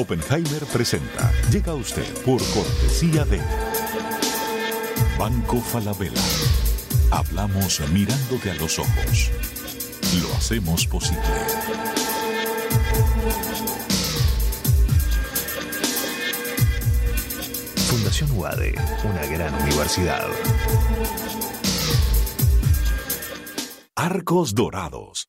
Oppenheimer presenta. Llega a usted por cortesía de Banco Falabella. Hablamos mirándote a los ojos. Lo hacemos posible. Fundación UADE, una gran universidad. Arcos Dorados.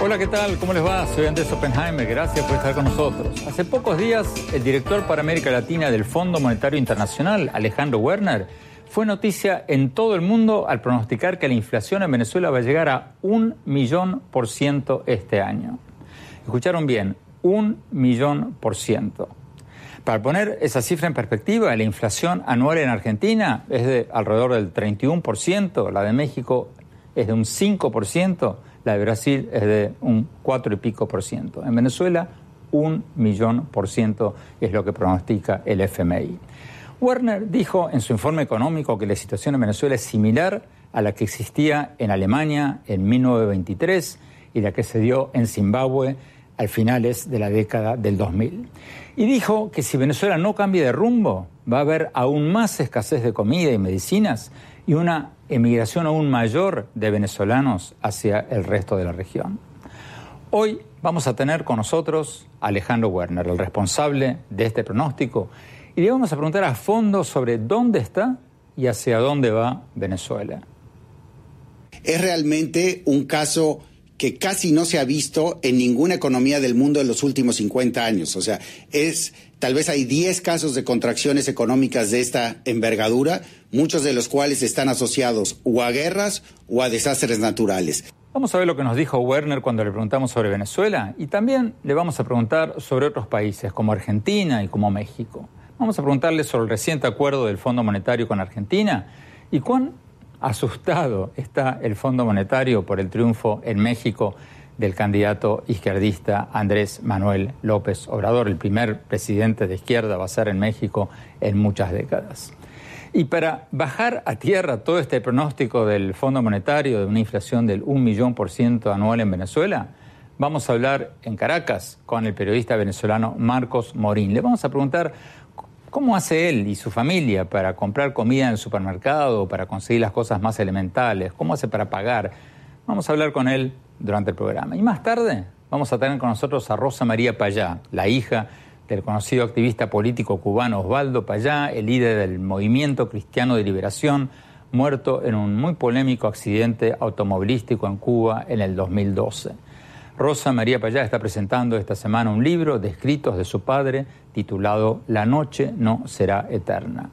Hola, ¿qué tal? ¿Cómo les va? Soy Andrés Oppenheimer. Gracias por estar con nosotros. Hace pocos días, el director para América Latina del Fondo Monetario Internacional, Alejandro Werner, fue noticia en todo el mundo al pronosticar que la inflación en Venezuela va a llegar a un millón por ciento este año. Escucharon bien, un millón por ciento. Para poner esa cifra en perspectiva, la inflación anual en Argentina es de alrededor del 31%, la de México es de un 5%, la de Brasil es de un 4 y pico por ciento. En Venezuela, un millón por ciento es lo que pronostica el FMI. Werner dijo en su informe económico que la situación en Venezuela es similar a la que existía en Alemania en 1923 y la que se dio en Zimbabue al finales de la década del 2000. Y dijo que si Venezuela no cambia de rumbo, va a haber aún más escasez de comida y medicinas y una emigración aún mayor de venezolanos hacia el resto de la región. Hoy vamos a tener con nosotros a Alejandro Werner, el responsable de este pronóstico, y le vamos a preguntar a fondo sobre dónde está y hacia dónde va Venezuela. Es realmente un caso que casi no se ha visto en ninguna economía del mundo en los últimos 50 años. O sea, es tal vez hay 10 casos de contracciones económicas de esta envergadura, muchos de los cuales están asociados o a guerras o a desastres naturales. Vamos a ver lo que nos dijo Werner cuando le preguntamos sobre Venezuela y también le vamos a preguntar sobre otros países como Argentina y como México. Vamos a preguntarle sobre el reciente acuerdo del Fondo Monetario con Argentina y cuán asustado está el Fondo Monetario por el triunfo en México del candidato izquierdista Andrés Manuel López Obrador, el primer presidente de izquierda va a ser en México en muchas décadas. Y para bajar a tierra todo este pronóstico del Fondo Monetario de una inflación del 1 millón por ciento anual en Venezuela, vamos a hablar en Caracas con el periodista venezolano Marcos Morín. Le vamos a preguntar ¿Cómo hace él y su familia para comprar comida en el supermercado, para conseguir las cosas más elementales? ¿Cómo hace para pagar? Vamos a hablar con él durante el programa. Y más tarde vamos a tener con nosotros a Rosa María Payá, la hija del conocido activista político cubano Osvaldo Payá, el líder del Movimiento Cristiano de Liberación, muerto en un muy polémico accidente automovilístico en Cuba en el 2012. Rosa María Payá está presentando esta semana un libro de escritos de su padre titulado La noche no será eterna.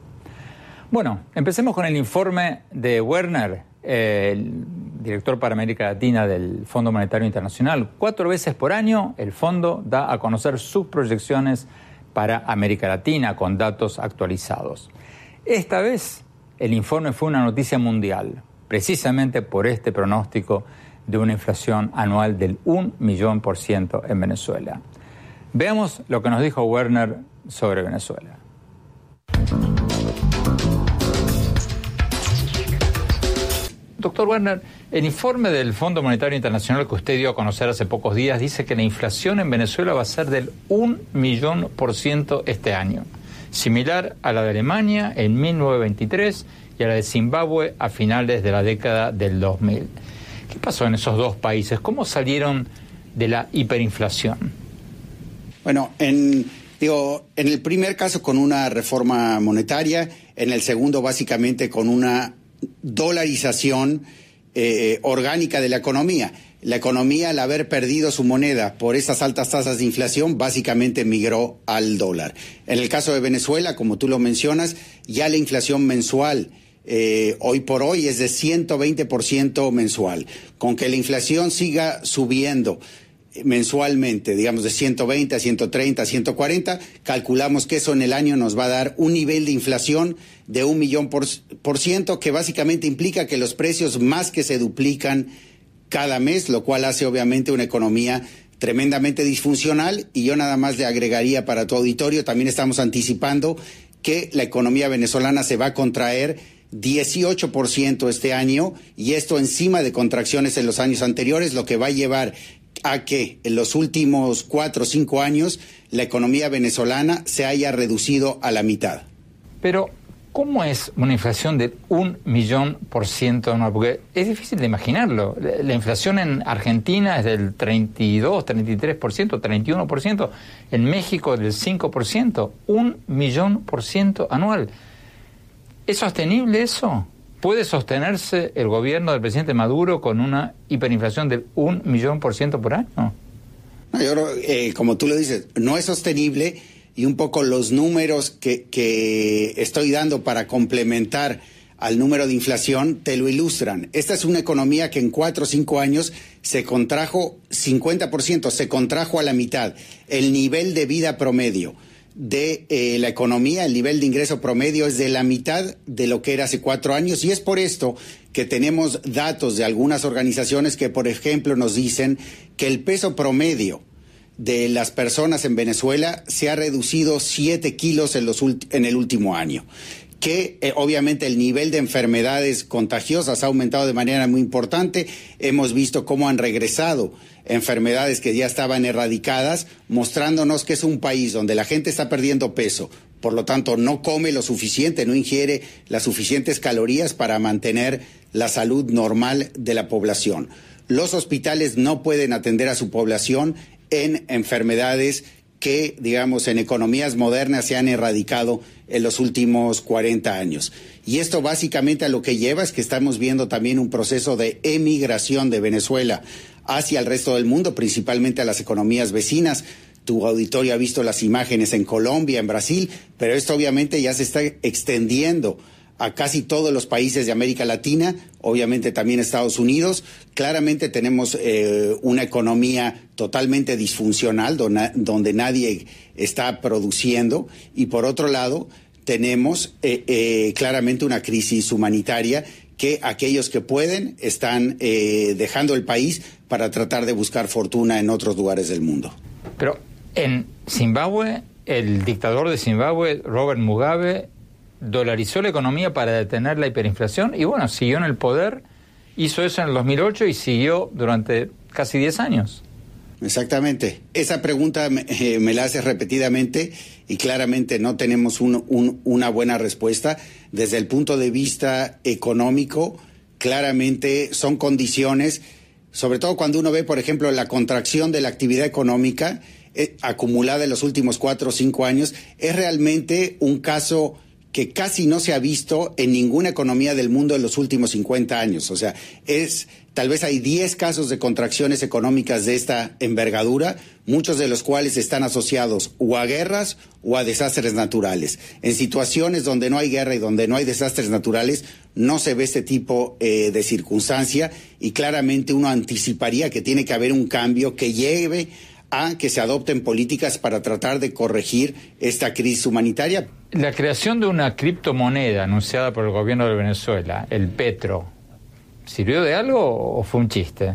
Bueno, empecemos con el informe de Werner, el director para América Latina del Fondo Monetario Internacional. Cuatro veces por año el fondo da a conocer sus proyecciones para América Latina con datos actualizados. Esta vez el informe fue una noticia mundial, precisamente por este pronóstico de una inflación anual del 1 millón por ciento en Venezuela. Veamos lo que nos dijo Werner sobre Venezuela. Doctor Werner, el informe del Fondo Monetario Internacional que usted dio a conocer hace pocos días dice que la inflación en Venezuela va a ser del 1 millón por ciento este año, similar a la de Alemania en 1923 y a la de Zimbabue a finales de la década del 2000. ¿Qué pasó en esos dos países? ¿Cómo salieron de la hiperinflación? Bueno, en, digo, en el primer caso con una reforma monetaria, en el segundo básicamente con una dolarización eh, orgánica de la economía. La economía, al haber perdido su moneda por esas altas tasas de inflación, básicamente migró al dólar. En el caso de Venezuela, como tú lo mencionas, ya la inflación mensual eh, hoy por hoy es de 120% mensual. Con que la inflación siga subiendo mensualmente, digamos de 120 a 130, a 140, calculamos que eso en el año nos va a dar un nivel de inflación de un millón por, por ciento, que básicamente implica que los precios más que se duplican cada mes, lo cual hace obviamente una economía tremendamente disfuncional. Y yo nada más le agregaría para tu auditorio, también estamos anticipando que la economía venezolana se va a contraer 18% este año y esto encima de contracciones en los años anteriores, lo que va a llevar a que en los últimos cuatro o cinco años la economía venezolana se haya reducido a la mitad. Pero, ¿cómo es una inflación de un millón por ciento anual? Porque es difícil de imaginarlo. La inflación en Argentina es del 32, 33%, 31%, en México del 5%, un millón por ciento anual. ¿Es sostenible eso? ¿Puede sostenerse el gobierno del presidente Maduro con una hiperinflación de un millón por ciento por año? No, yo creo, eh, como tú lo dices, no es sostenible y un poco los números que, que estoy dando para complementar al número de inflación te lo ilustran. Esta es una economía que en cuatro o cinco años se contrajo 50%, se contrajo a la mitad. El nivel de vida promedio de eh, la economía, el nivel de ingreso promedio es de la mitad de lo que era hace cuatro años y es por esto que tenemos datos de algunas organizaciones que, por ejemplo, nos dicen que el peso promedio de las personas en Venezuela se ha reducido siete kilos en, los en el último año que eh, obviamente el nivel de enfermedades contagiosas ha aumentado de manera muy importante. Hemos visto cómo han regresado enfermedades que ya estaban erradicadas, mostrándonos que es un país donde la gente está perdiendo peso, por lo tanto no come lo suficiente, no ingiere las suficientes calorías para mantener la salud normal de la población. Los hospitales no pueden atender a su población en enfermedades que, digamos, en economías modernas se han erradicado en los últimos 40 años. Y esto básicamente a lo que lleva es que estamos viendo también un proceso de emigración de Venezuela hacia el resto del mundo, principalmente a las economías vecinas. Tu auditorio ha visto las imágenes en Colombia, en Brasil, pero esto obviamente ya se está extendiendo a casi todos los países de América Latina, obviamente también Estados Unidos. Claramente tenemos eh, una economía totalmente disfuncional, donde, nadie está produciendo, y por otro lado tenemos eh, eh, claramente una crisis humanitaria que aquellos que pueden están dejando el país para tratar de buscar fortuna en otros lugares del mundo. Pero en Zimbabue, el dictador de Zimbabue, Robert Mugabe, dolarizó la economía para detener la hiperinflación y bueno, siguió en el poder, hizo eso en el 2008 y siguió durante casi 10 años. Exactamente. Esa pregunta eh, me, la hace repetidamente y claramente no tenemos una buena respuesta. Desde el punto de vista económico, claramente son condiciones sobre todo cuando uno ve, por ejemplo, la contracción de la actividad económica eh, acumulada en los últimos cuatro o cinco años, es realmente un caso que casi no se ha visto en ninguna economía del mundo en los últimos 50 años. O sea, es tal vez hay 10 casos de contracciones económicas de esta envergadura, muchos de los cuales están asociados o a guerras o a desastres naturales. En situaciones donde no hay guerra y donde no hay desastres naturales, no se ve este tipo eh, de circunstancia y claramente uno anticiparía que tiene que haber un cambio que lleve a que se adopten políticas para tratar de corregir esta crisis humanitaria. La creación de una criptomoneda anunciada por el gobierno de Venezuela, el Petro, ¿sirvió de algo o fue un chiste?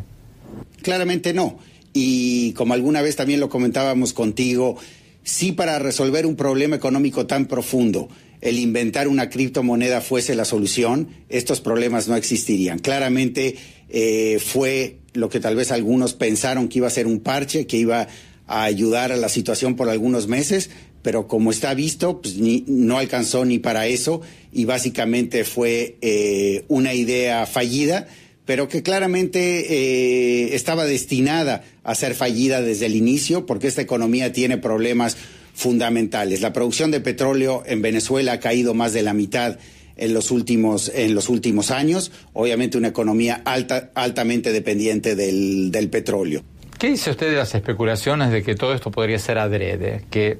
Claramente no. Y como alguna vez también lo comentábamos contigo, sí para resolver un problema económico tan profundo el inventar una criptomoneda fuese la solución, estos problemas no existirían. Claramente eh, fue lo que tal vez algunos pensaron que iba a ser un parche, que iba a ayudar a la situación por algunos meses, pero como está visto, pues no alcanzó ni para eso y básicamente fue eh, una idea fallida pero que claramente eh, estaba destinada a ser fallida desde el inicio, porque esta economía tiene problemas fundamentales. La producción de petróleo en Venezuela ha caído más de la mitad en los últimos, en los últimos años, obviamente una economía alta, altamente dependiente del, del petróleo. ¿Qué dice usted de las especulaciones de que todo esto podría ser adrede? Que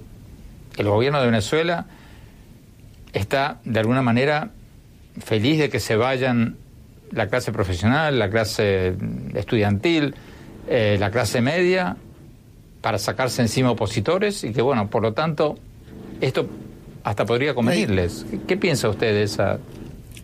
el gobierno de Venezuela está de alguna manera feliz de que se vayan la clase profesional, la clase estudiantil, eh, la clase media, para sacarse encima opositores y que, bueno, por lo tanto, esto hasta podría convenirles. ¿Qué piensa usted de esa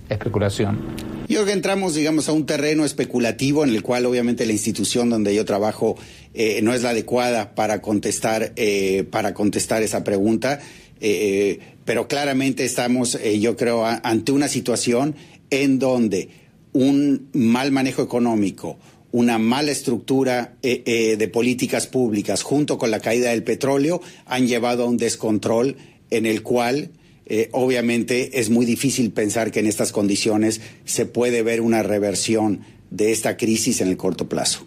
especulación? Yo creo que entramos, digamos, a un terreno especulativo en el cual obviamente la institución donde yo trabajo eh, no es la adecuada para contestar, eh, para contestar esa pregunta. Eh, pero claramente estamos, yo creo, ante una situación en donde un mal manejo económico, una mala estructura de políticas públicas junto con la caída del petróleo han llevado a un descontrol en el cual eh, obviamente es muy difícil pensar que en estas condiciones se puede ver una reversión de esta crisis en el corto plazo.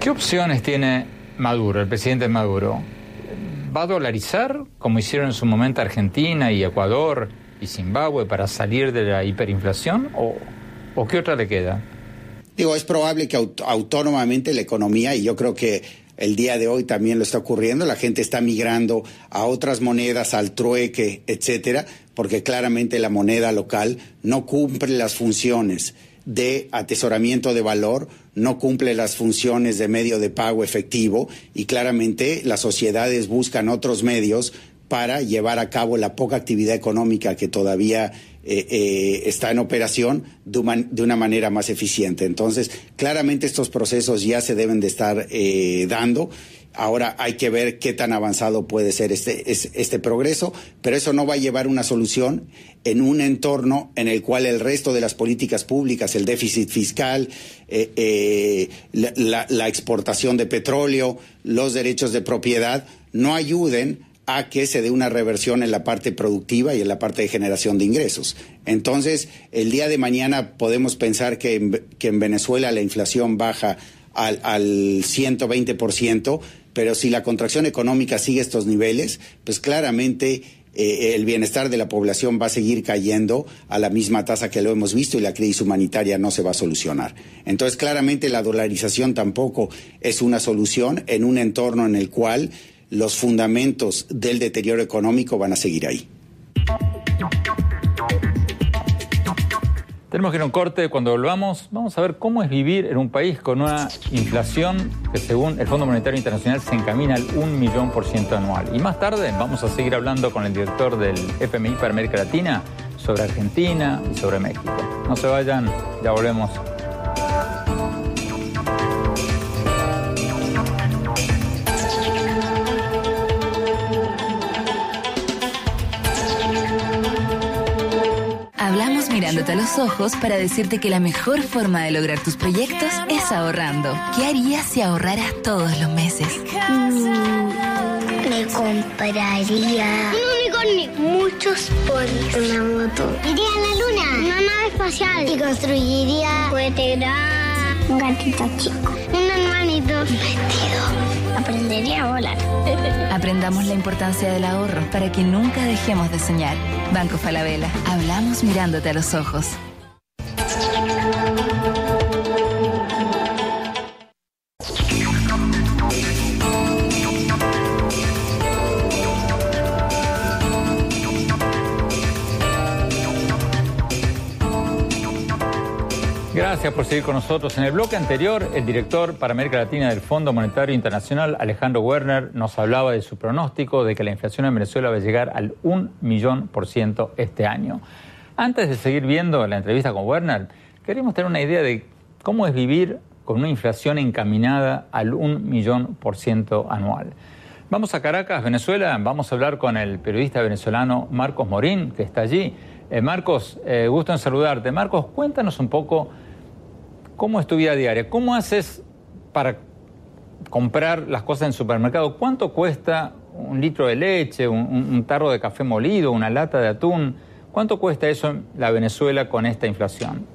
¿Qué opciones tiene Maduro, el presidente Maduro? ¿Va a dolarizar, como hicieron en su momento Argentina y Ecuador y Zimbabue, para salir de la hiperinflación? ¿O, o qué otra le queda? Digo, es probable que autónomamente la economía, y yo creo que el día de hoy también lo está ocurriendo, la gente está migrando a otras monedas, al trueque, etcétera, porque claramente la moneda local no cumple las funciones de atesoramiento de valor, no cumple las funciones de medio de pago efectivo y claramente las sociedades buscan otros medios para llevar a cabo la poca actividad económica que todavía eh, eh, está en operación de, una manera más eficiente. Entonces, claramente estos procesos ya se deben de estar eh, dando. Ahora hay que ver qué tan avanzado puede ser este, este progreso, pero eso no va a llevar una solución en un entorno en el cual el resto de las políticas públicas, el déficit fiscal, la exportación de petróleo, los derechos de propiedad, no ayuden a que se dé una reversión en la parte productiva y en la parte de generación de ingresos. Entonces, el día de mañana podemos pensar que en, Venezuela la inflación baja al, al 120%, pero si la contracción económica sigue estos niveles, pues claramente eh, el bienestar de la población va a seguir cayendo a la misma tasa que lo hemos visto y la crisis humanitaria no se va a solucionar. Entonces, claramente la dolarización tampoco es una solución en un entorno en el cual los fundamentos del deterioro económico van a seguir ahí. Tenemos que ir a un corte. Cuando volvamos, vamos a ver cómo es vivir en un país con una inflación que, según el Fondo Monetario Internacional, se encamina al un millón por ciento anual. Y más tarde vamos a seguir hablando con el director del FMI para América Latina sobre Argentina y sobre México. No se vayan, ya volvemos. Mirándote a los ojos para decirte que la mejor forma de lograr tus proyectos es ahorrando. ¿Qué harías si ahorraras todos los meses? Mm, me compraría un unicornio, muchos ponis, una moto. Iría a la luna, una nave espacial y construiría un cohete un gatito chico, un hermanito, un vestido aprendería a volar. Aprendamos la importancia del ahorro para que nunca dejemos de soñar. Banco Falabella, hablamos mirándote a los ojos. Gracias por seguir con nosotros. En el bloque anterior, el director para América Latina del Fondo Monetario Internacional, Alejandro Werner, nos hablaba de su pronóstico de que la inflación en Venezuela va a llegar al 1 millón por ciento este año. Antes de seguir viendo la entrevista con Werner, queríamos tener una idea de cómo es vivir con una inflación encaminada al 1 millón por ciento anual. Vamos a Caracas, Venezuela, vamos a hablar con el periodista venezolano Marcos Morín, que está allí. Eh, Marcos, eh, gusto en saludarte. Marcos, cuéntanos un poco ¿Cómo es tu vida diaria? ¿Cómo haces para comprar las cosas en supermercado? ¿Cuánto cuesta un litro de leche, un, tarro de café molido, una lata de atún? ¿Cuánto cuesta eso en la Venezuela con esta inflación?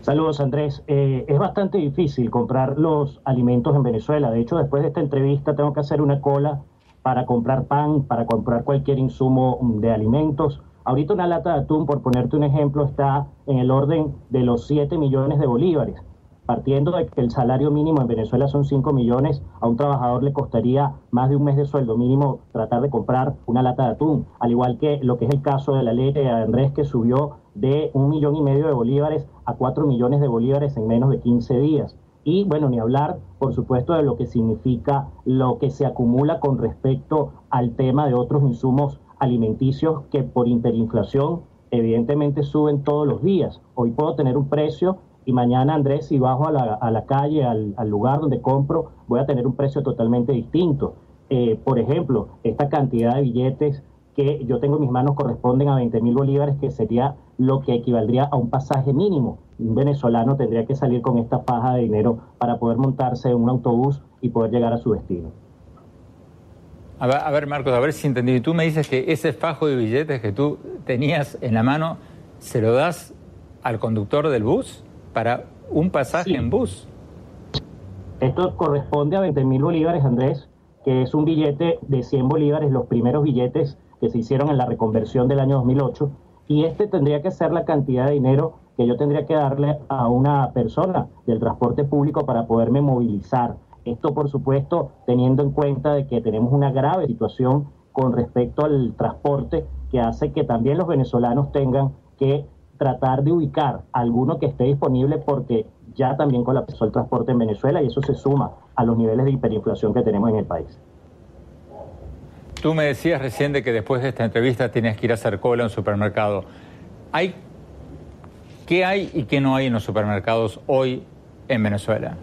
Saludos Andrés. Eh, es bastante difícil comprar los alimentos en Venezuela. De hecho, después de esta entrevista tengo que hacer una cola para comprar pan, para comprar cualquier insumo de alimentos. Ahorita una lata de atún, por ponerte un ejemplo, está en el orden de los 7 millones de bolívares. Partiendo de que el salario mínimo en Venezuela son 5 millones, a un trabajador le costaría más de un mes de sueldo mínimo tratar de comprar una lata de atún. Al igual que lo que es el caso de la leche de Andrés, que subió de un millón y medio de bolívares a 4 millones de bolívares en menos de 15 días. Y bueno, ni hablar, por supuesto, de lo que significa lo que se acumula con respecto al tema de otros insumos alimenticios que por hiperinflación evidentemente suben todos los días. Hoy puedo tener un precio y mañana, Andrés, si bajo a la, a la calle, al, lugar donde compro, voy a tener un precio totalmente distinto. Eh, por ejemplo, esta cantidad de billetes que yo tengo en mis manos corresponden a 20 mil bolívares, que sería lo que equivaldría a un pasaje mínimo. Un venezolano tendría que salir con esta faja de dinero para poder montarse en un autobús y poder llegar a su destino. A ver, Marcos, a ver si entendí. Tú me dices que ese fajo de billetes que tú tenías en la mano, ¿se lo das al conductor del bus para un pasaje en bus? Esto corresponde a 20 mil bolívares, Andrés, que es un billete de 100 bolívares, los primeros billetes que se hicieron en la reconversión del año 2008. Y este tendría que ser la cantidad de dinero que yo tendría que darle a una persona del transporte público para poderme movilizar esto, por supuesto, teniendo en cuenta de que tenemos una grave situación con respecto al transporte que hace que también los venezolanos tengan que tratar de ubicar alguno que esté disponible porque ya también colapsó el transporte en Venezuela y eso se suma a los niveles de hiperinflación que tenemos en el país. Tú me decías recién de que después de esta entrevista tienes que ir a hacer cola en un supermercado. ¿Hay, ¿Qué hay y qué no hay en los supermercados hoy en Venezuela?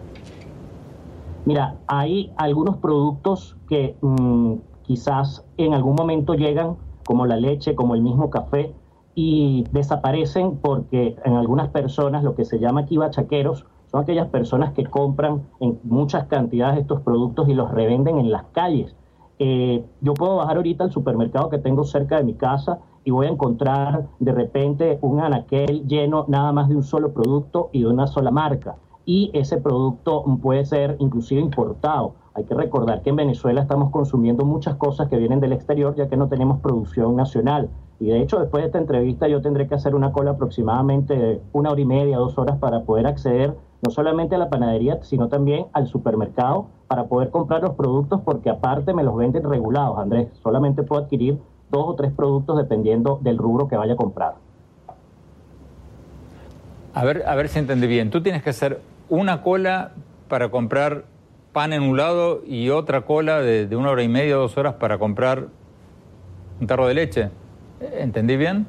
Mira, hay algunos productos que mm, quizás en algún momento llegan, como la leche, como el mismo café, y desaparecen porque en algunas personas, lo que se llama aquí bachaqueros, son aquellas personas que compran en muchas cantidades estos productos y los revenden en las calles. Eh, yo puedo bajar ahorita al supermercado que tengo cerca de mi casa y voy a encontrar de repente un anaquel lleno nada más de un solo producto y de una sola marca y ese producto puede ser inclusive importado. Hay que recordar que en Venezuela estamos consumiendo muchas cosas que vienen del exterior ya que no tenemos producción nacional. Y de hecho, después de esta entrevista yo tendré que hacer una cola aproximadamente de una hora y media, dos horas para poder acceder no solamente a la panadería, sino también al supermercado para poder comprar los productos porque aparte me los venden regulados, Andrés. Solamente puedo adquirir dos o tres productos dependiendo del rubro que vaya a comprar. A ver, a ver si entendí bien. Tú tienes que hacer una cola para comprar pan en un lado y otra cola de, una hora y media, dos horas para comprar un tarro de leche. ¿Entendí bien?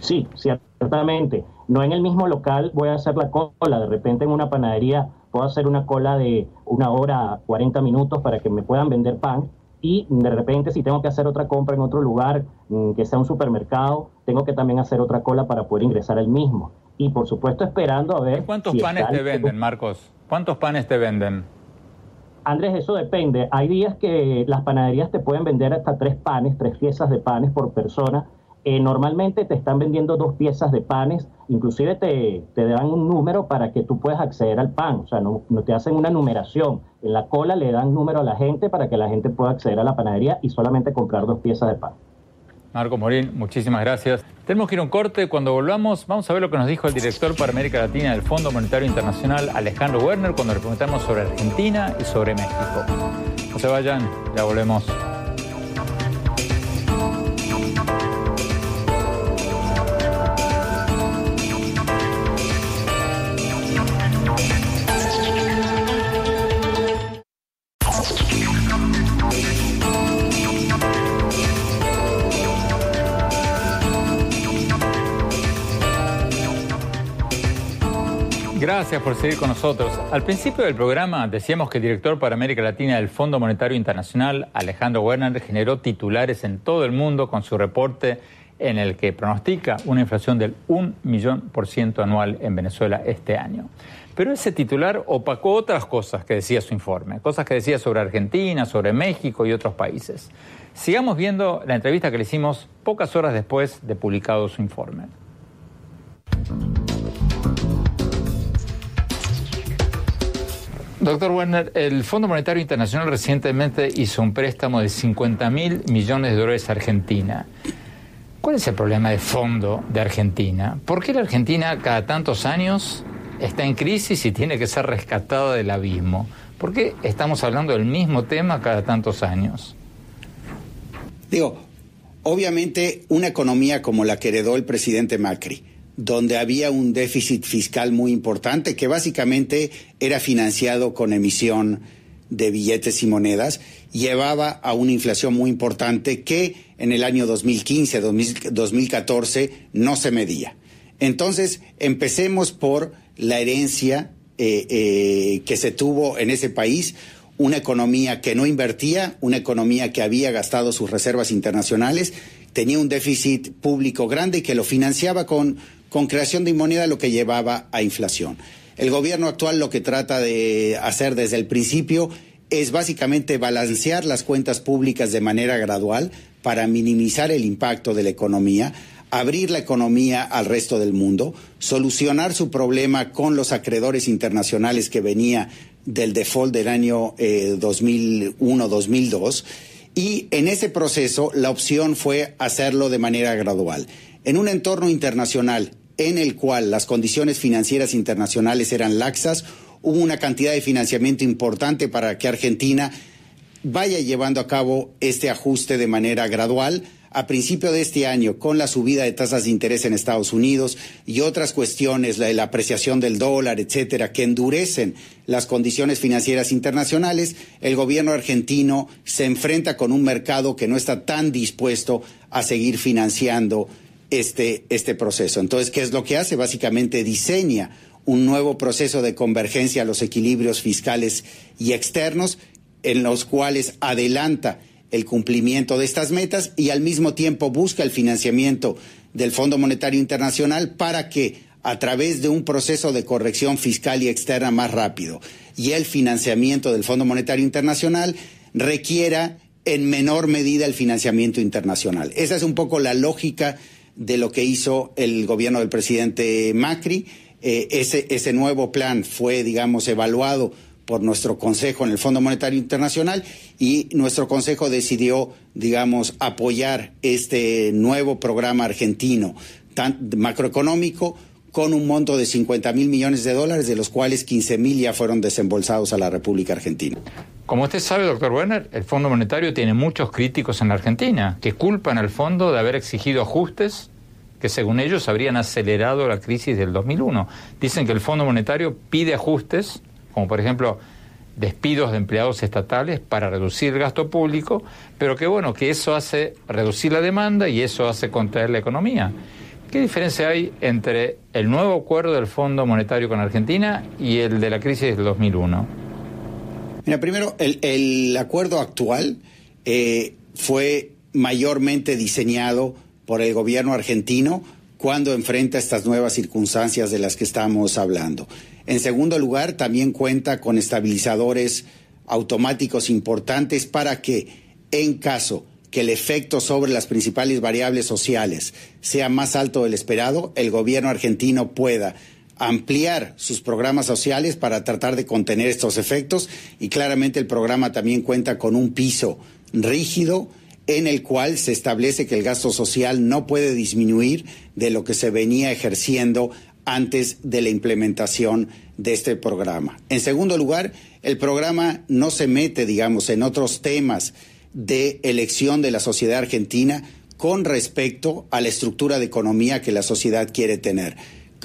Sí, ciertamente. No en el mismo local voy a hacer la cola. De repente en una panadería puedo hacer una cola de una hora, 40 minutos para que me puedan vender pan. Y de repente si tengo que hacer otra compra en otro lugar, mm, que sea un supermercado, tengo que también hacer otra cola para poder ingresar al mismo y por supuesto esperando a ver... ¿Cuántos panes te venden, Marcos? ¿Cuántos panes te venden? Andrés, eso depende. Hay días que las panaderías te pueden vender hasta tres panes, tres piezas de panes por persona. Eh, normalmente te están vendiendo dos piezas de panes, inclusive te, te, dan un número para que tú puedas acceder al pan, o sea, no, no te hacen una numeración. En la cola le dan número a la gente para que la gente pueda acceder a la panadería y solamente comprar dos piezas de pan. Marco Morín, muchísimas gracias. Tenemos que ir a un corte. Cuando volvamos, vamos a ver lo que nos dijo el director para América Latina del Fondo Monetario Internacional, Alejandro Werner, cuando le preguntamos sobre Argentina y sobre México. No se vayan, ya volvemos. Gracias por seguir con nosotros. Al principio del programa decíamos que el director para América Latina del Fondo Monetario Internacional, Alejandro Werner, generó titulares en todo el mundo con su reporte en el que pronostica una inflación del 1 millón por ciento anual en Venezuela este año. Pero ese titular opacó otras cosas que decía su informe, cosas que decía sobre Argentina, sobre México y otros países. Sigamos viendo la entrevista que le hicimos pocas horas después de publicado su informe. Doctor Werner, el Fondo Monetario Internacional recientemente hizo un préstamo de 50 mil millones de dólares a Argentina. ¿Cuál es el problema de fondo de Argentina? ¿Por qué la Argentina cada tantos años está en crisis y tiene que ser rescatada del abismo? ¿Por qué estamos hablando del mismo tema cada tantos años? Digo, obviamente una economía como la que heredó el presidente Macri, donde había un déficit fiscal muy importante que básicamente era financiado con emisión de billetes y monedas, llevaba a una inflación muy importante que en el año 2015, 2014 no se medía. Entonces, empecemos por la herencia eh, eh, que se tuvo en ese país, una economía que no invertía, una economía que había gastado sus reservas internacionales, tenía un déficit público grande que lo financiaba con con creación de moneda, lo que llevaba a inflación. El gobierno actual lo que trata de hacer desde el principio es básicamente balancear las cuentas públicas de manera gradual para minimizar el impacto de la economía, abrir la economía al resto del mundo, solucionar su problema con los acreedores internacionales que venía del default del año 2001-2002 eh, y en ese proceso la opción fue hacerlo de manera gradual. En un entorno internacional en el cual las condiciones financieras internacionales eran laxas, hubo una cantidad de financiamiento importante para que Argentina vaya llevando a cabo este ajuste de manera gradual. A principio de este año, con la subida de tasas de interés en Estados Unidos y otras cuestiones, la, la apreciación del dólar, etcétera, que endurecen las condiciones financieras internacionales, el gobierno argentino se enfrenta con un mercado que no está tan dispuesto a seguir financiando este, este proceso. Entonces, ¿qué es lo que hace? Básicamente diseña un nuevo proceso de convergencia a los equilibrios fiscales y externos, en los cuales adelanta el cumplimiento de estas metas y al mismo tiempo busca el financiamiento del Fondo Monetario Internacional para que a través de un proceso de corrección fiscal y externa más rápido y el financiamiento del Fondo Monetario Internacional requiera en menor medida el financiamiento internacional. Esa es un poco la lógica de lo que hizo el gobierno del presidente Macri. Eh, ese, ese nuevo plan fue, digamos, evaluado por nuestro Consejo en el Fondo Monetario Internacional y nuestro Consejo decidió, digamos, apoyar este nuevo programa argentino tan, macroeconómico con un monto de 50 mil millones de dólares, de los cuales 15 mil ya fueron desembolsados a la República Argentina. Como usted sabe, doctor Werner, el Fondo Monetario tiene muchos críticos en la Argentina que culpan al fondo de haber exigido ajustes que según ellos habrían acelerado la crisis del 2001. Dicen que el Fondo Monetario pide ajustes, como por ejemplo despidos de empleados estatales para reducir el gasto público, pero que bueno, que eso hace reducir la demanda y eso hace contraer la economía. ¿Qué diferencia hay entre el nuevo acuerdo del Fondo Monetario con Argentina y el de la crisis del 2001? Mira, primero, el, acuerdo actual eh, fue mayormente diseñado por el gobierno argentino cuando enfrenta estas nuevas circunstancias de las que estamos hablando. En segundo lugar, también cuenta con estabilizadores automáticos importantes para que, en caso que el efecto sobre las principales variables sociales sea más alto del esperado, el gobierno argentino pueda ampliar sus programas sociales para tratar de contener estos efectos y claramente el programa también cuenta con un piso rígido en el cual se establece que el gasto social no puede disminuir de lo que se venía ejerciendo antes de la implementación de este programa. En segundo lugar, el programa no se mete, digamos, en otros temas de elección de la sociedad argentina con respecto a la estructura de economía que la sociedad quiere tener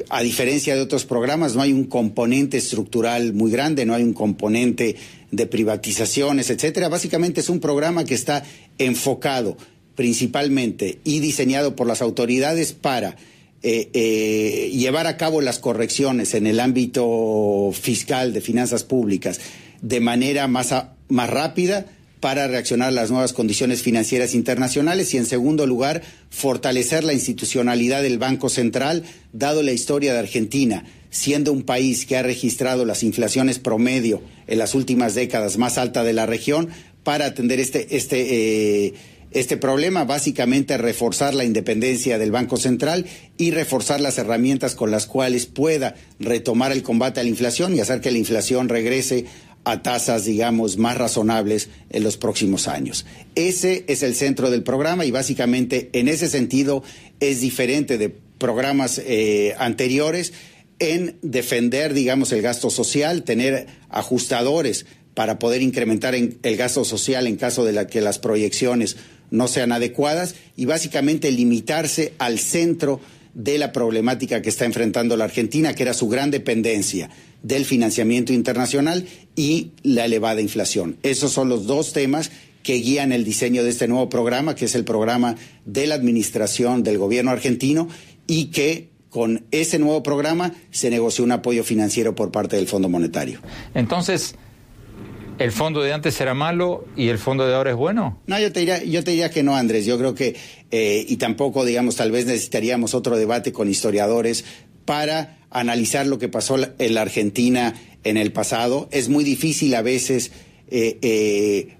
a diferencia de otros programas, no hay un componente estructural muy grande, no hay un componente de privatizaciones, etcétera. Básicamente es un programa que está enfocado principalmente y diseñado por las autoridades para eh, eh, llevar a cabo las correcciones en el ámbito fiscal de finanzas públicas de manera más, más rápida para reaccionar a las nuevas condiciones financieras internacionales y, en segundo lugar, fortalecer la institucionalidad del Banco Central, dado la historia de Argentina, siendo un país que ha registrado las inflaciones promedio en las últimas décadas más alta de la región, para atender este, este, eh, este problema, básicamente reforzar la independencia del Banco Central y reforzar las herramientas con las cuales pueda retomar el combate a la inflación y hacer que la inflación regrese a tasas, digamos, más razonables en los próximos años. Ese es el centro del programa y básicamente en ese sentido es diferente de programas eh, anteriores en defender, digamos, el gasto social, tener ajustadores para poder incrementar el gasto social en caso de que las proyecciones no sean adecuadas y básicamente limitarse al centro de la problemática que está enfrentando la Argentina, que era su gran dependencia del financiamiento internacional y la elevada inflación. Esos son los dos temas que guían el diseño de este nuevo programa, que es el programa de la administración del gobierno argentino y que con ese nuevo programa se negoció un apoyo financiero por parte del Fondo Monetario. Entonces, ¿el fondo de antes era malo y el fondo de ahora es bueno? No, yo te diría, yo te diría que no, Andrés. Yo creo que, eh, y tampoco, digamos, tal vez necesitaríamos otro debate con historiadores para analizar lo que pasó en la Argentina en el pasado. Es muy difícil a veces eh, eh,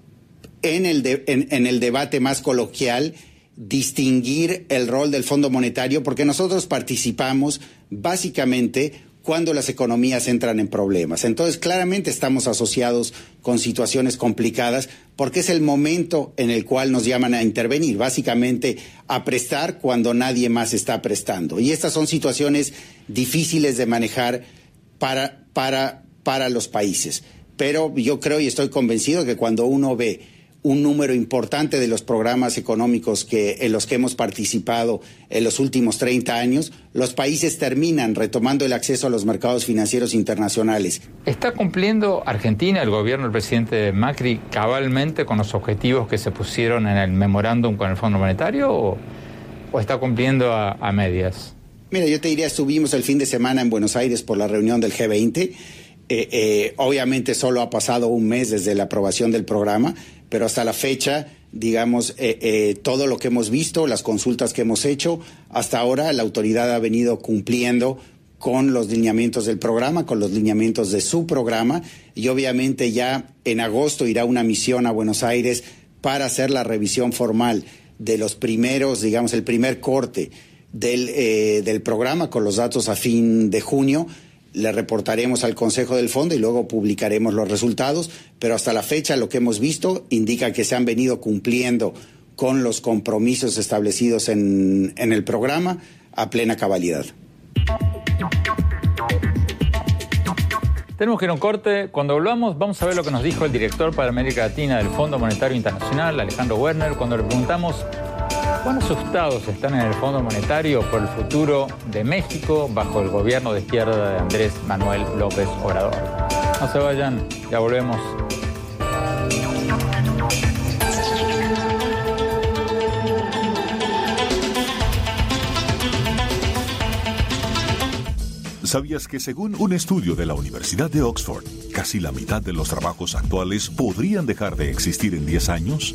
en, el en, el debate más coloquial distinguir el rol del Fondo Monetario porque nosotros participamos básicamente cuando las economías entran en problemas. Entonces, claramente estamos asociados con situaciones complicadas porque es el momento en el cual nos llaman a intervenir, básicamente a prestar cuando nadie más está prestando. Y estas son situaciones difíciles de manejar para, para, para los países. Pero yo creo y estoy convencido que cuando uno ve un número importante de los programas económicos que, en los que hemos participado en los últimos 30 años, los países terminan retomando el acceso a los mercados financieros internacionales. ¿Está cumpliendo Argentina, el gobierno del presidente Macri, cabalmente con los objetivos que se pusieron en el memorándum con el Fondo Monetario o, está cumpliendo a, medias? Mira, yo te diría, estuvimos el fin de semana en Buenos Aires por la reunión del G20. Eh, eh, obviamente solo ha pasado un mes desde la aprobación del programa, pero hasta la fecha, digamos, eh, eh, todo lo que hemos visto, las consultas que hemos hecho, hasta ahora la autoridad ha venido cumpliendo con los lineamientos del programa, con los lineamientos de su programa, y obviamente ya en agosto irá una misión a Buenos Aires para hacer la revisión formal de los primeros, digamos, el primer corte del, eh, del programa con los datos a fin de junio le reportaremos al Consejo del Fondo y luego publicaremos los resultados, pero hasta la fecha lo que hemos visto indica que se han venido cumpliendo con los compromisos establecidos en, en el programa a plena cabalidad. Tenemos que ir a un corte. Cuando volvamos, vamos a ver lo que nos dijo el director para América Latina del Fondo Monetario Internacional, Alejandro Werner, cuando le preguntamos ¿Cuán asustados están en el Fondo Monetario por el futuro de México bajo el gobierno de izquierda de Andrés Manuel López Obrador? No se vayan, ya volvemos. ¿Sabías que según un estudio de la Universidad de Oxford, casi la mitad de los trabajos actuales podrían dejar de existir en 10 años?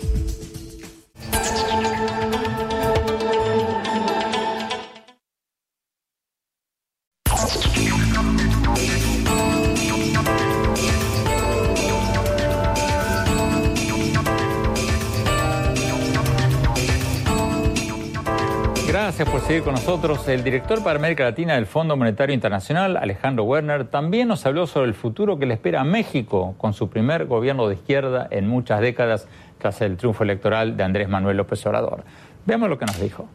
Por seguir con nosotros. El director para América Latina del Fondo Monetario Internacional, Alejandro Werner, también nos habló sobre el futuro que le espera a México con su primer gobierno de izquierda en muchas décadas tras el triunfo electoral de Andrés Manuel López Obrador. Veamos lo que nos dijo.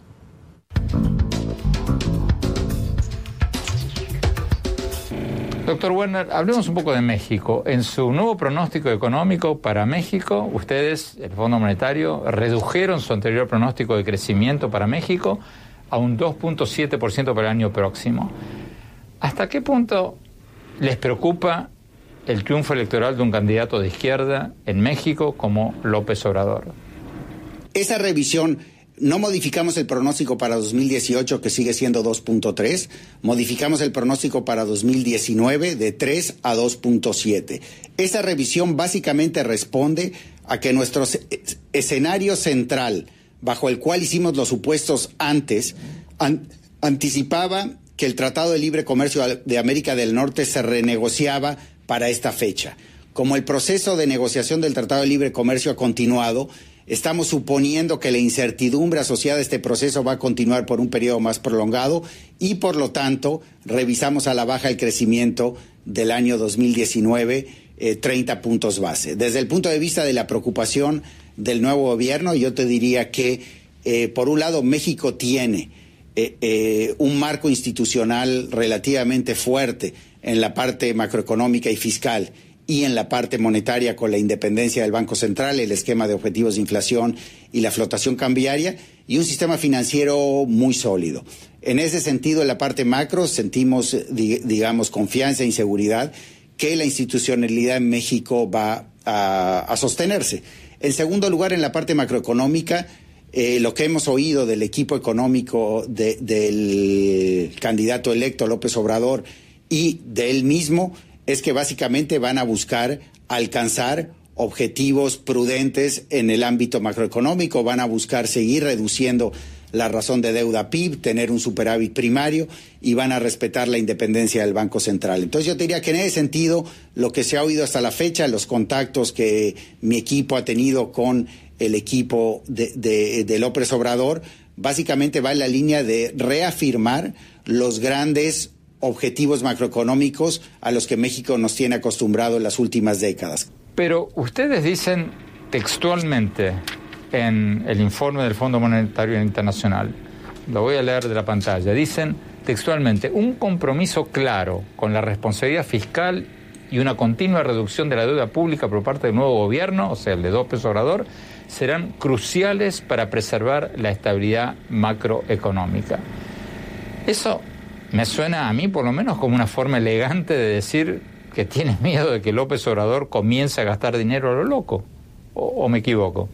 Doctor Werner, hablemos un poco de México. En su nuevo pronóstico económico para México, ustedes, el Fondo Monetario, redujeron su anterior pronóstico de crecimiento para México a un 2.7% para el año próximo. ¿Hasta qué punto les preocupa el triunfo electoral de un candidato de izquierda en México como López Obrador? Esa revisión no modificamos el pronóstico para 2018, que sigue siendo 2.3, modificamos el pronóstico para 2019 de 3 a 2.7. Esa revisión básicamente responde a que nuestro escenario central, bajo el cual hicimos los supuestos antes, anticipaba que el Tratado de Libre Comercio de América del Norte se renegociaba para esta fecha. Como el proceso de negociación del Tratado de Libre Comercio ha continuado, estamos suponiendo que la incertidumbre asociada a este proceso va a continuar por un periodo más prolongado y por lo tanto revisamos a la baja el crecimiento del año 2019 30 eh, puntos base. Desde el punto de vista de la preocupación del nuevo gobierno, yo te diría que eh, por un lado México tiene eh, un marco institucional relativamente fuerte en la parte macroeconómica y fiscal y en la parte monetaria con la independencia del Banco Central, el esquema de objetivos de inflación y la flotación cambiaria, y un sistema financiero muy sólido. En ese sentido, en la parte macro sentimos, digamos, confianza e inseguridad que la institucionalidad en México va a, sostenerse. En segundo lugar, en la parte macroeconómica, eh, lo que hemos oído del equipo económico del candidato electo López Obrador y de él mismo es que básicamente van a buscar alcanzar objetivos prudentes en el ámbito macroeconómico, van a buscar seguir reduciendo la razón de deuda PIB, tener un superávit primario y van a respetar la independencia del Banco Central. Entonces yo diría que en ese sentido, lo que se ha oído hasta la fecha, los contactos que mi equipo ha tenido con el equipo de, de, López Obrador, básicamente va en la línea de reafirmar los grandes objetivos macroeconómicos a los que México nos tiene acostumbrado en las últimas décadas. Pero ustedes dicen textualmente en el informe del Fondo Monetario Internacional, lo voy a leer de la pantalla, dicen textualmente, un compromiso claro con la responsabilidad fiscal y una continua reducción de la deuda pública por parte del nuevo gobierno, o sea, el de López Obrador, serán cruciales para preservar la estabilidad macroeconómica. Eso me suena a mí por lo menos como una forma elegante de decir que tienes miedo de que López Obrador comience a gastar dinero a lo loco. ¿O, me equivoco?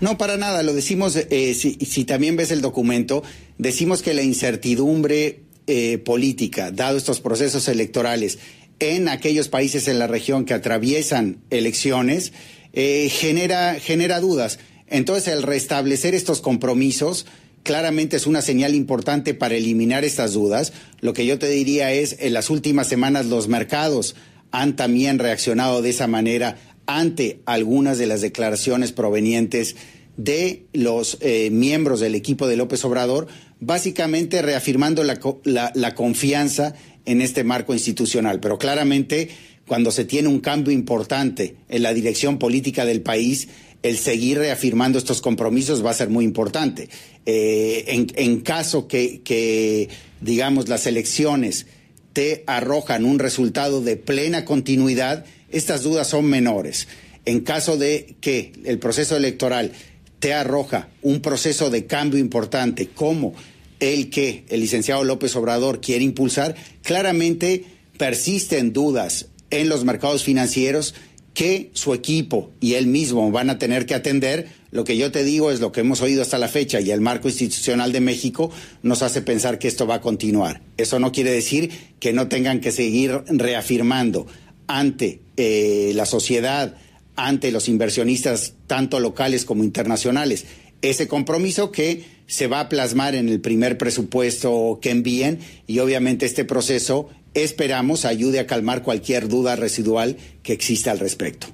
No, para nada. Lo decimos, eh, si, también ves el documento, decimos que la incertidumbre eh, política, dado estos procesos electorales en aquellos países en la región que atraviesan elecciones, eh, genera, genera dudas. Entonces, el restablecer estos compromisos claramente es una señal importante para eliminar estas dudas. Lo que yo te diría es, en las últimas semanas los mercados han también reaccionado de esa manera ante algunas de las declaraciones provenientes de los eh, miembros del equipo de López Obrador, básicamente reafirmando la, confianza en este marco institucional. Pero claramente, cuando se tiene un cambio importante en la dirección política del país, el seguir reafirmando estos compromisos va a ser muy importante. Eh, en, caso que, digamos, las elecciones te arrojan un resultado de plena continuidad, estas dudas son menores. En caso de que el proceso electoral te arroja un proceso de cambio importante como el que el licenciado López Obrador quiere impulsar, claramente persisten dudas en los mercados financieros que su equipo y él mismo van a tener que atender, lo que yo te digo es lo que hemos oído hasta la fecha y el marco institucional de México nos hace pensar que esto va a continuar. Eso no quiere decir que no tengan que seguir reafirmando ante eh, la sociedad, ante los inversionistas, tanto locales como internacionales, ese compromiso que se va a plasmar en el primer presupuesto que envíen y obviamente este proceso esperamos ayude a calmar cualquier duda residual que exista al respecto.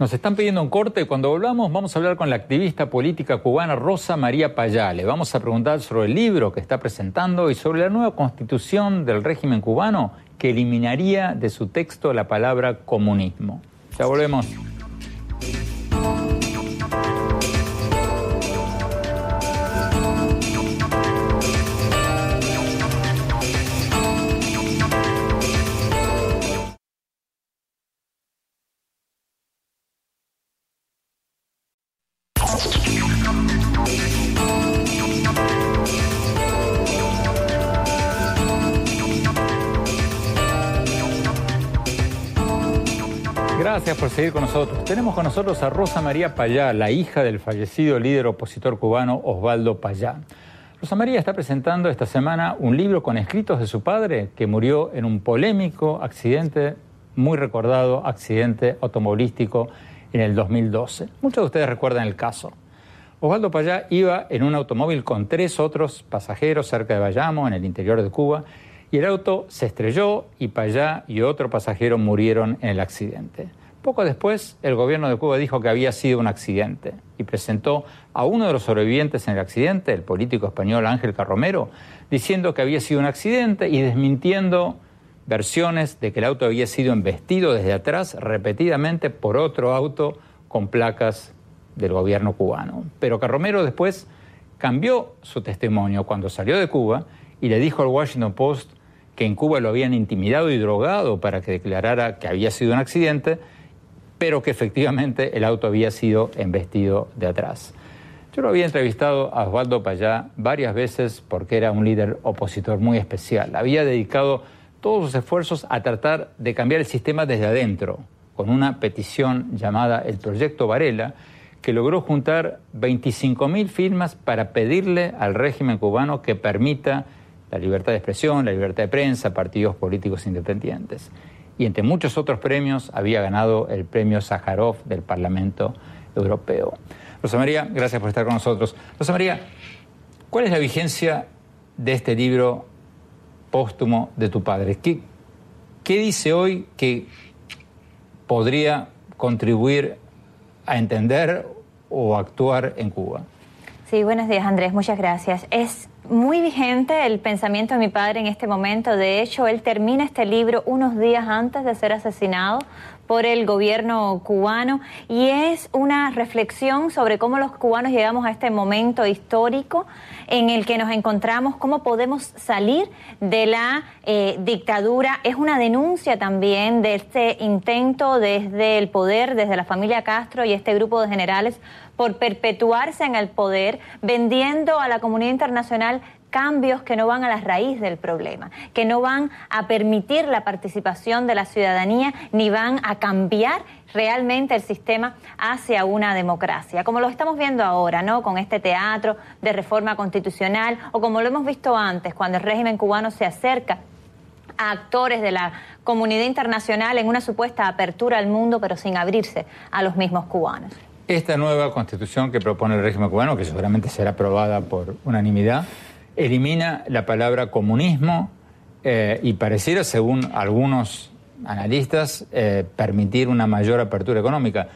Nos están pidiendo un corte. Cuando volvamos, vamos a hablar con la activista política cubana Rosa María Payale. Vamos a preguntar sobre el libro que está presentando y sobre la nueva constitución del régimen cubano que eliminaría de su texto la palabra comunismo. Ya volvemos. Gracias por seguir con nosotros. Tenemos con nosotros a Rosa María Payá, la hija del fallecido líder opositor cubano Osvaldo Payá. Rosa María está presentando esta semana un libro con escritos de su padre que murió en un polémico accidente, muy recordado accidente automovilístico en el 2012. Muchos de ustedes recuerdan el caso. Osvaldo Payá iba en un automóvil con tres otros pasajeros cerca de Bayamo, en el interior de Cuba, y el auto se estrelló y Payá y otro pasajero murieron en el accidente. Poco después, el gobierno de Cuba dijo que había sido un accidente y presentó a uno de los sobrevivientes en el accidente, el político español Ángel Carromero, diciendo que había sido un accidente y desmintiendo versiones de que el auto había sido embestido desde atrás repetidamente por otro auto con placas del gobierno cubano. Pero Carromero después cambió su testimonio cuando salió de Cuba y le dijo al Washington Post que en Cuba lo habían intimidado y drogado para que declarara que había sido un accidente, pero que efectivamente el auto había sido embestido de atrás. Yo lo había entrevistado a Osvaldo Payá varias veces porque era un líder opositor muy especial. Había dedicado todos sus esfuerzos a tratar de cambiar el sistema desde adentro, con una petición llamada el Proyecto Varela, que logró juntar 25.000 firmas para pedirle al régimen cubano que permita la libertad de expresión, la libertad de prensa, partidos políticos independientes. Y entre muchos otros premios había ganado el premio Sájarov del Parlamento Europeo. Rosa María, gracias por estar con nosotros. Rosa María, ¿cuál es la vigencia de este libro póstumo de tu padre? ¿Qué, qué dice hoy que podría contribuir a entender o actuar en Cuba? Sí, buenos días Andrés, muchas gracias. Es muy vigente el pensamiento de mi padre en este momento. De hecho, él termina este libro unos días antes de ser asesinado por el gobierno cubano y es una reflexión sobre cómo los cubanos llegamos a este momento histórico en el que nos encontramos, cómo podemos salir de la eh, dictadura. Es una denuncia también de este intento desde el poder, desde la familia Castro y este grupo de generales por perpetuarse en el poder, vendiendo a la comunidad internacional cambios que no van a la raíz del problema, que no van a permitir la participación de la ciudadanía ni van a cambiar realmente el sistema hacia una democracia, como lo estamos viendo ahora, ¿no? Con este teatro de reforma constitucional o como lo hemos visto antes, cuando el régimen cubano se acerca a actores de la comunidad internacional en una supuesta apertura al mundo, pero sin abrirse a los mismos cubanos. Esta nueva constitución que propone el régimen cubano, que seguramente será aprobada por unanimidad, elimina la palabra comunismo eh, y pareciera, según algunos analistas, eh, permitir una mayor apertura económica.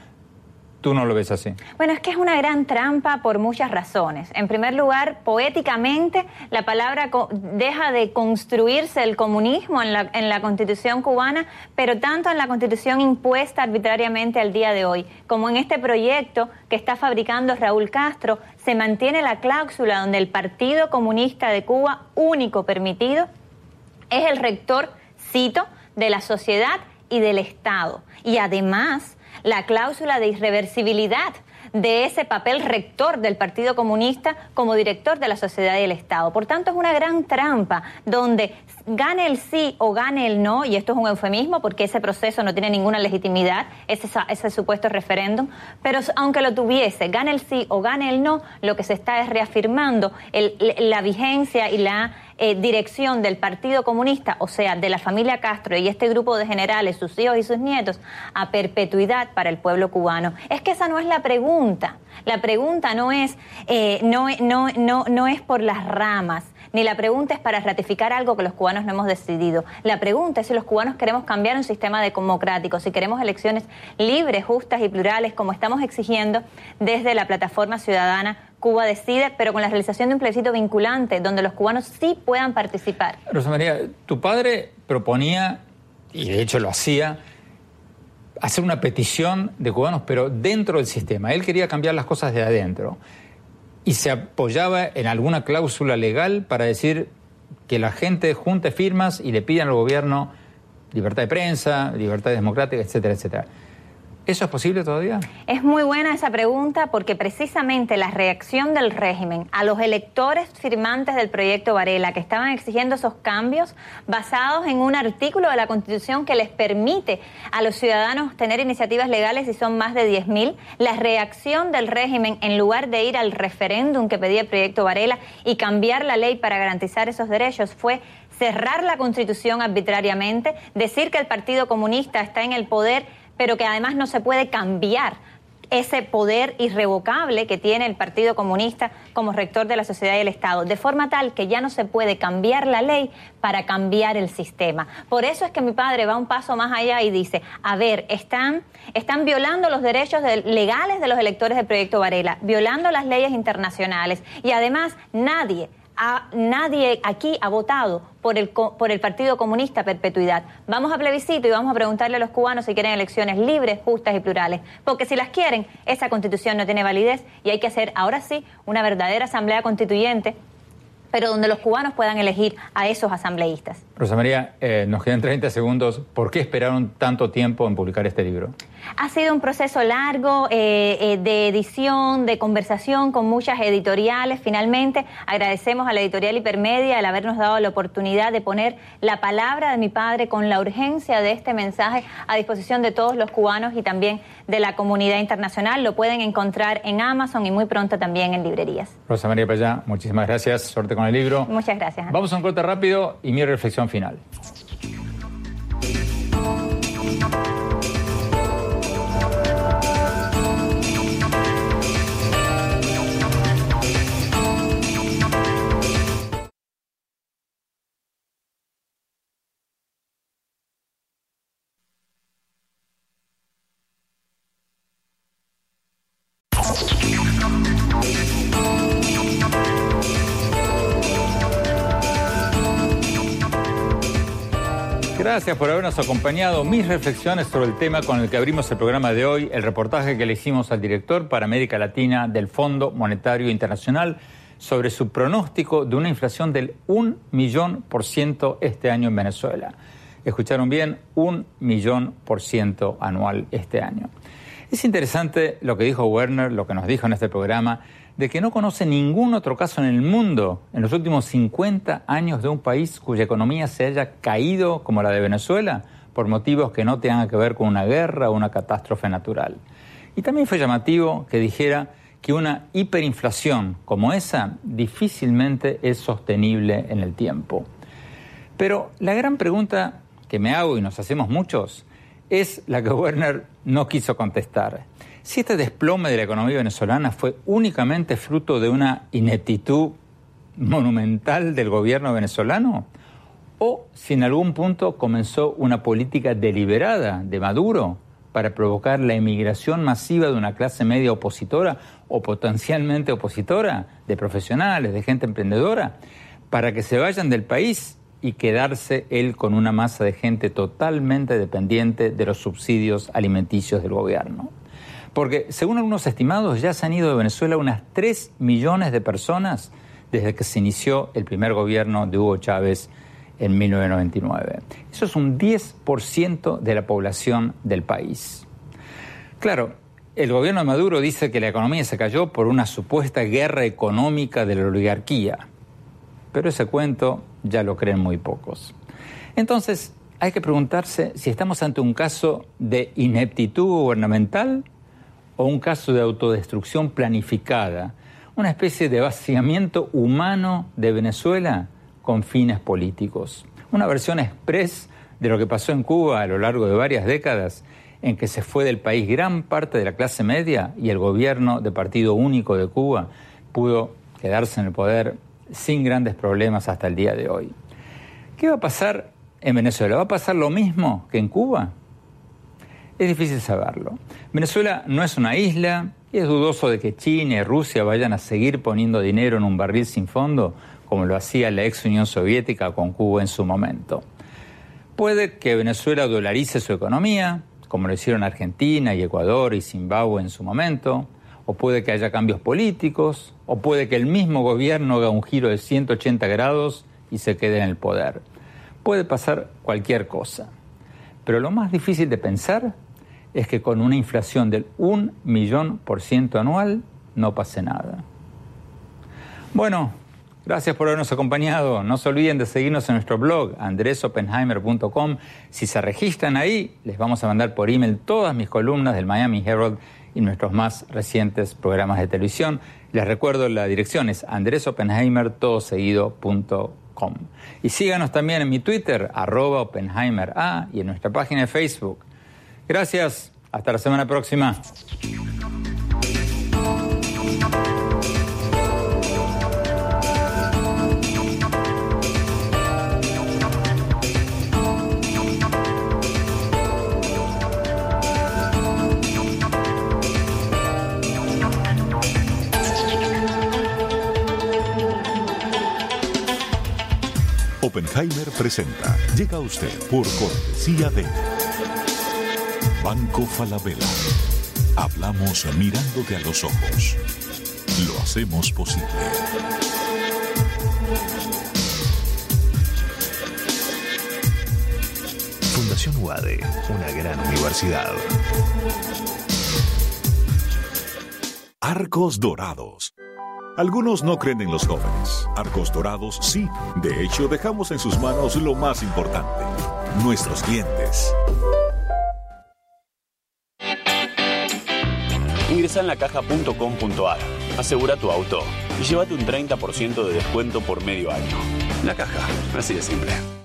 ¿Tú no lo ves así? Bueno, es que es una gran trampa por muchas razones. En primer lugar, poéticamente, la palabra deja de construirse el comunismo en la, en la constitución cubana, pero tanto en la constitución impuesta arbitrariamente al día de hoy, como en este proyecto que está fabricando Raúl Castro, se mantiene la cláusula donde el Partido Comunista de Cuba, único permitido, es el rector, cito, de la sociedad y del Estado. Y además, la cláusula de irreversibilidad de ese papel rector del Partido Comunista como director de la sociedad y el Estado. Por tanto, es una gran trampa donde gane el sí o gane el no, y esto es un eufemismo porque ese proceso no tiene ninguna legitimidad, ese, ese supuesto referéndum, pero aunque lo tuviese, gane el sí o gane el no, lo que se está es reafirmando la vigencia y la eh, dirección del Partido Comunista, o sea, de la familia Castro y este grupo de generales, sus hijos y sus nietos, a perpetuidad para el pueblo cubano. Es que esa no es la pregunta. La pregunta no es, eh, no, no, no, no es por las ramas ni la pregunta es para ratificar algo que los cubanos no hemos decidido. La pregunta es si los cubanos queremos cambiar un sistema democrático, si queremos elecciones libres, justas y plurales, como estamos exigiendo desde la plataforma ciudadana Cuba decide, pero con la realización de un plebiscito vinculante, donde los cubanos sí puedan participar. Rosa María, tu padre proponía, y de hecho lo hacía, hacer una petición de cubanos, pero dentro del sistema. Él quería cambiar las cosas de adentro y se apoyaba en alguna cláusula legal para decir que la gente junte firmas y le pidan al gobierno libertad de prensa, libertad democrática, etcétera, etcétera. ¿Eso es posible todavía? Es muy buena esa pregunta porque precisamente la reacción del régimen a los electores firmantes del proyecto Varela que estaban exigiendo esos cambios basados en un artículo de la Constitución que les permite a los ciudadanos tener iniciativas legales y son más de 10.000, la reacción del régimen en lugar de ir al referéndum que pedía el proyecto Varela y cambiar la ley para garantizar esos derechos fue cerrar la Constitución arbitrariamente, decir que el Partido Comunista está en el poder pero que además no se puede cambiar ese poder irrevocable que tiene el Partido Comunista como rector de la sociedad y el Estado, de forma tal que ya no se puede cambiar la ley para cambiar el sistema. Por eso es que mi padre va un paso más allá y dice, a ver, están, están violando los derechos legales de los electores del proyecto Varela, violando las leyes internacionales y además nadie nadie aquí ha votado por el, por el Partido Comunista Perpetuidad. Vamos a plebiscito y vamos a preguntarle a los cubanos si quieren elecciones libres, justas y plurales. Porque si las quieren, esa constitución no tiene validez y hay que hacer ahora sí una verdadera asamblea constituyente pero donde los cubanos puedan elegir a esos asambleístas. Rosa María, eh, nos quedan 30 segundos. ¿Por qué esperaron tanto tiempo en publicar este libro? Ha sido un proceso largo eh, eh, de edición, de conversación con muchas editoriales. Finalmente, agradecemos a la editorial Hipermedia el habernos dado la oportunidad de poner la palabra de mi padre con la urgencia de este mensaje a disposición de todos los cubanos y también de la comunidad internacional. Lo pueden encontrar en Amazon y muy pronto también en librerías. Rosa María Payá, muchísimas gracias. Suerte con el libro. Muchas gracias. Vamos a un corte rápido y mi reflexión final. Gracias por habernos acompañado. Mis reflexiones sobre el tema con el que abrimos el programa de hoy, el reportaje que le hicimos al director para América Latina del Fondo Monetario Internacional sobre su pronóstico de una inflación del 1 millón por ciento este año en Venezuela. Escucharon bien, un millón por ciento anual este año. Es interesante lo que dijo Werner, lo que nos dijo en este programa de que no conoce ningún otro caso en el mundo en los últimos 50 años de un país cuya economía se haya caído como la de Venezuela por motivos que no tengan que ver con una guerra o una catástrofe natural. Y también fue llamativo que dijera que una hiperinflación como esa difícilmente es sostenible en el tiempo. Pero la gran pregunta que me hago y nos hacemos muchos es la que Werner no quiso contestar. Si este desplome de la economía venezolana fue únicamente fruto de una ineptitud monumental del gobierno venezolano, o si en algún punto comenzó una política deliberada de Maduro para provocar la emigración masiva de una clase media opositora o potencialmente opositora, de profesionales, de gente emprendedora, para que se vayan del país y quedarse él con una masa de gente totalmente dependiente de los subsidios alimenticios del gobierno. Porque según algunos estimados ya se han ido de Venezuela unas 3 millones de personas desde que se inició el primer gobierno de Hugo Chávez en 1999. Eso es un 10% de la población del país. Claro, el gobierno de Maduro dice que la economía se cayó por una supuesta guerra económica de la oligarquía, pero ese cuento ya lo creen muy pocos. Entonces, hay que preguntarse si estamos ante un caso de ineptitud gubernamental o un caso de autodestrucción planificada, una especie de vaciamiento humano de Venezuela con fines políticos. Una versión express de lo que pasó en Cuba a lo largo de varias décadas, en que se fue del país gran parte de la clase media y el gobierno de partido único de Cuba pudo quedarse en el poder sin grandes problemas hasta el día de hoy. ¿Qué va a pasar en Venezuela? ¿Va a pasar lo mismo que en Cuba? Es difícil saberlo. Venezuela no es una isla y es dudoso de que China y Rusia vayan a seguir poniendo dinero en un barril sin fondo como lo hacía la ex Unión Soviética con Cuba en su momento. Puede que Venezuela dolarice su economía, como lo hicieron Argentina y Ecuador y Zimbabue en su momento, o puede que haya cambios políticos, o puede que el mismo gobierno haga un giro de 180 grados y se quede en el poder. Puede pasar cualquier cosa. Pero lo más difícil de pensar es que con una inflación del 1 millón por ciento anual no pase nada. Bueno, gracias por habernos acompañado. No se olviden de seguirnos en nuestro blog andresopenheimer.com. Si se registran ahí, les vamos a mandar por email todas mis columnas del Miami Herald y nuestros más recientes programas de televisión. Les recuerdo la dirección es andresopenheimer.com. Y síganos también en mi Twitter, arroba Oppenheimer A, y en nuestra página de Facebook. Gracias, hasta la semana próxima. Oppenheimer presenta. Llega usted por cortesía de Banco Falabella. Hablamos mirándote a los ojos. Lo hacemos posible. Fundación UADE, una gran universidad. Arcos Dorados. Algunos no creen en los jóvenes. Arcos Dorados sí. De hecho, dejamos en sus manos lo más importante, nuestros clientes. Ingresa en lacaja.com.ar, asegura tu auto y llévate un 30% de descuento por medio año. La caja, así de simple.